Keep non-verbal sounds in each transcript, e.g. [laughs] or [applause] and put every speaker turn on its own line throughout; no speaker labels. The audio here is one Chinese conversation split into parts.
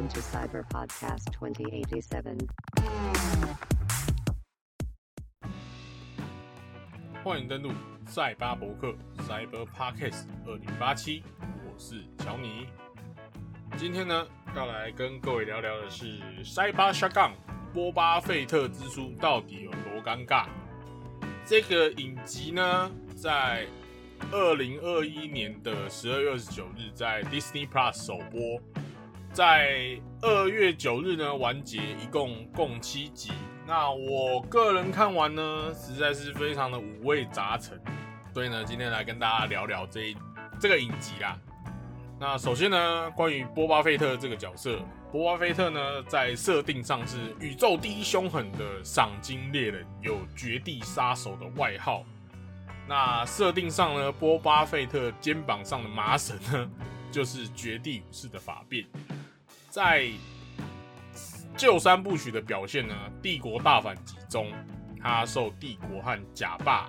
into Cyber Podcast 2087.
欢迎登录赛巴博客 Cyber Podcast 二零八七，我是乔尼。今天呢，要来跟各位聊聊的是塞巴沙杠波巴费特之书到底有多尴尬。这个影集呢，在二零二一年的十二月二十九日在 Disney Plus 首播，在二月九日呢完结，一共共七集。那我个人看完呢，实在是非常的五味杂陈，所以呢，今天来跟大家聊聊这一这个影集啦。那首先呢，关于波巴费特这个角色，波巴费特呢在设定上是宇宙第一凶狠的赏金猎人，有绝地杀手的外号。那设定上呢，波巴费特肩膀上的麻绳呢，就是绝地武士的法变。在旧三部曲的表现呢，帝国大反击中，他受帝国和假霸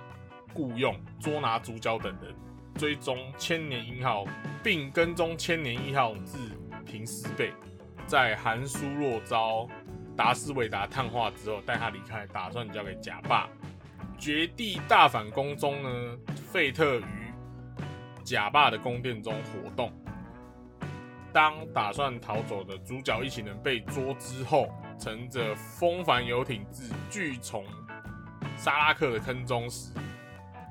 雇佣捉拿主角等人，追踪千年一号，并跟踪千年一号至平斯贝。在韩苏洛遭达斯维达探化之后，带他离开，打算交给假霸。绝地大反攻中呢，费特于假霸的宫殿中活动。当打算逃走的主角一行人被捉之后，乘着风帆游艇至巨虫沙拉克的坑中时，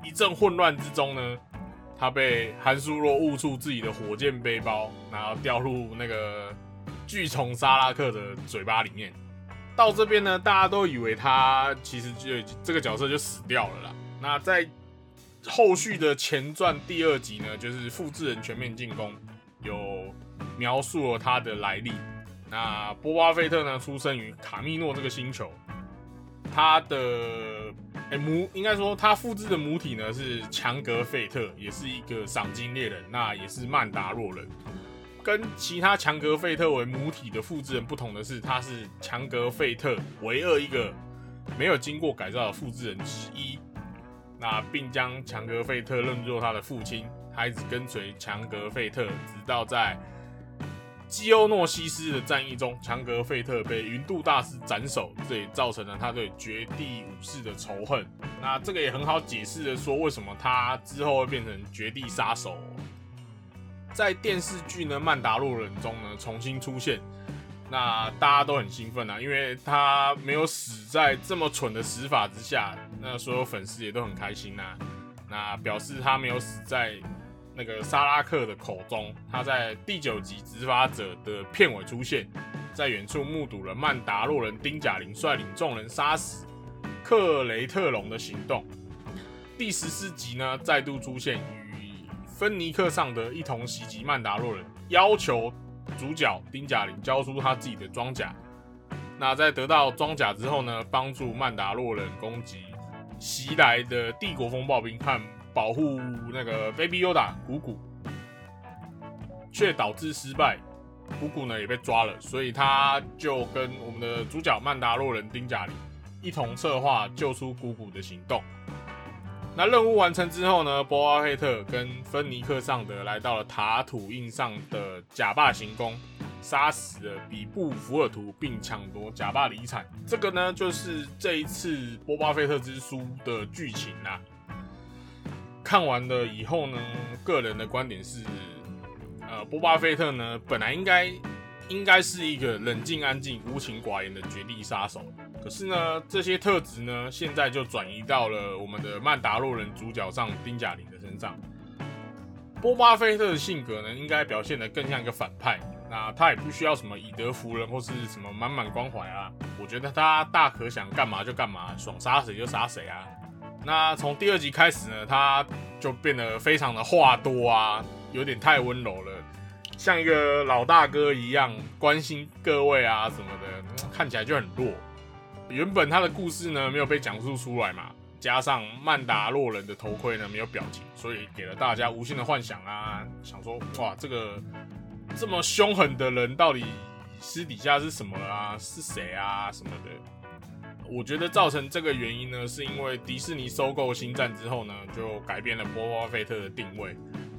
一阵混乱之中呢，他被韩苏洛误触自己的火箭背包，然后掉入那个巨虫沙拉克的嘴巴里面。到这边呢，大家都以为他其实就这个角色就死掉了啦。那在后续的前传第二集呢，就是复制人全面进攻，有描述了他的来历。那波巴费特呢，出生于卡密诺这个星球，他的母应该说他复制的母体呢是强格费特，也是一个赏金猎人，那也是曼达洛人。跟其他强格费特为母体的复制人不同的是，他是强格费特唯二一个没有经过改造的复制人之一。那并将强格费特认作他的父亲，他一直跟随强格费特，直到在基欧诺西斯的战役中，强格费特被云度大师斩首，这也造成了他对绝地武士的仇恨。那这个也很好解释的说，为什么他之后会变成绝地杀手。在电视剧呢《曼达洛人》中呢重新出现，那大家都很兴奋啊，因为他没有死在这么蠢的死法之下，那所有粉丝也都很开心呐。那表示他没有死在那个沙拉克的口中，他在第九集执法者的片尾出现，在远处目睹了曼达洛人丁贾林率领众人杀死克雷特龙的行动。第十四集呢再度出现与。芬尼克上的一同袭击曼达洛人，要求主角丁贾林交出他自己的装甲。那在得到装甲之后呢，帮助曼达洛人攻击袭来的帝国风暴兵和保护那个 Baby Yoda 古古，却导致失败。古古呢也被抓了，所以他就跟我们的主角曼达洛人丁贾里一同策划救出古古的行动。那任务完成之后呢？波阿费特跟芬尼克上德来到了塔土印上的假霸行宫，杀死了比布福尔图，并抢夺假霸遗产。这个呢，就是这一次波巴费特之书的剧情啦。看完了以后呢，个人的观点是，呃，波巴菲特呢，本来应该应该是一个冷静、安静、无情寡言的绝地杀手。可是呢，这些特质呢，现在就转移到了我们的曼达洛人主角上丁贾林的身上。波巴菲特的性格呢，应该表现得更像一个反派。那他也不需要什么以德服人或是什么满满关怀啊。我觉得他大可想干嘛就干嘛，爽杀谁就杀谁啊。那从第二集开始呢，他就变得非常的话多啊，有点太温柔了，像一个老大哥一样关心各位啊什么的，看起来就很弱。原本他的故事呢没有被讲述出来嘛，加上曼达洛人的头盔呢没有表情，所以给了大家无限的幻想啊，想说哇，这个这么凶狠的人到底私底下是什么啊？是谁啊？什么的？我觉得造成这个原因呢，是因为迪士尼收购星战之后呢，就改变了波巴费特的定位，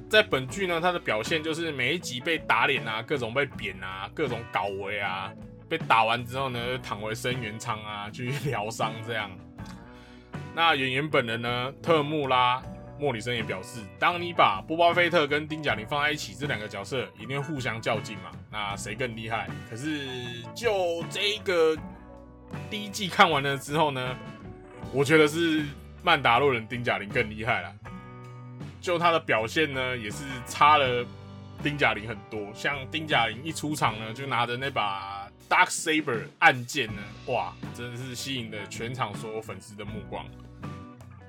在本剧呢，他的表现就是每一集被打脸啊，各种被扁啊，各种搞维啊，被打完之后呢，躺回生源舱啊，去 [laughs] 疗伤这样。那演员本人呢，特穆拉莫里森也表示，当你把波巴菲特跟丁贾林放在一起，这两个角色一定会互相较劲嘛，那谁更厉害？可是就这个第一季看完了之后呢，我觉得是曼达洛人丁贾林更厉害了。就他的表现呢，也是差了丁贾林很多。像丁贾林一出场呢，就拿着那把 Dark Saber 暗剑呢，哇，真的是吸引了全场所有粉丝的目光。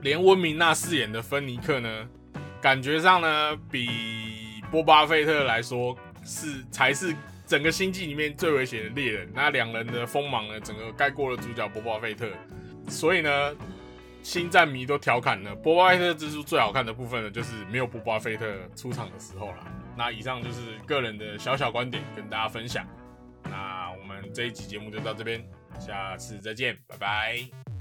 连温明娜饰演的芬尼克呢，感觉上呢，比波巴菲特来说是才是整个星际里面最危险的猎人。那两人的锋芒呢，整个盖过了主角波巴菲特。所以呢。星战迷都调侃了，波巴菲特之书最好看的部分呢，就是没有波巴菲特出场的时候了。那以上就是个人的小小观点，跟大家分享。那我们这一集节目就到这边，下次再见，拜拜。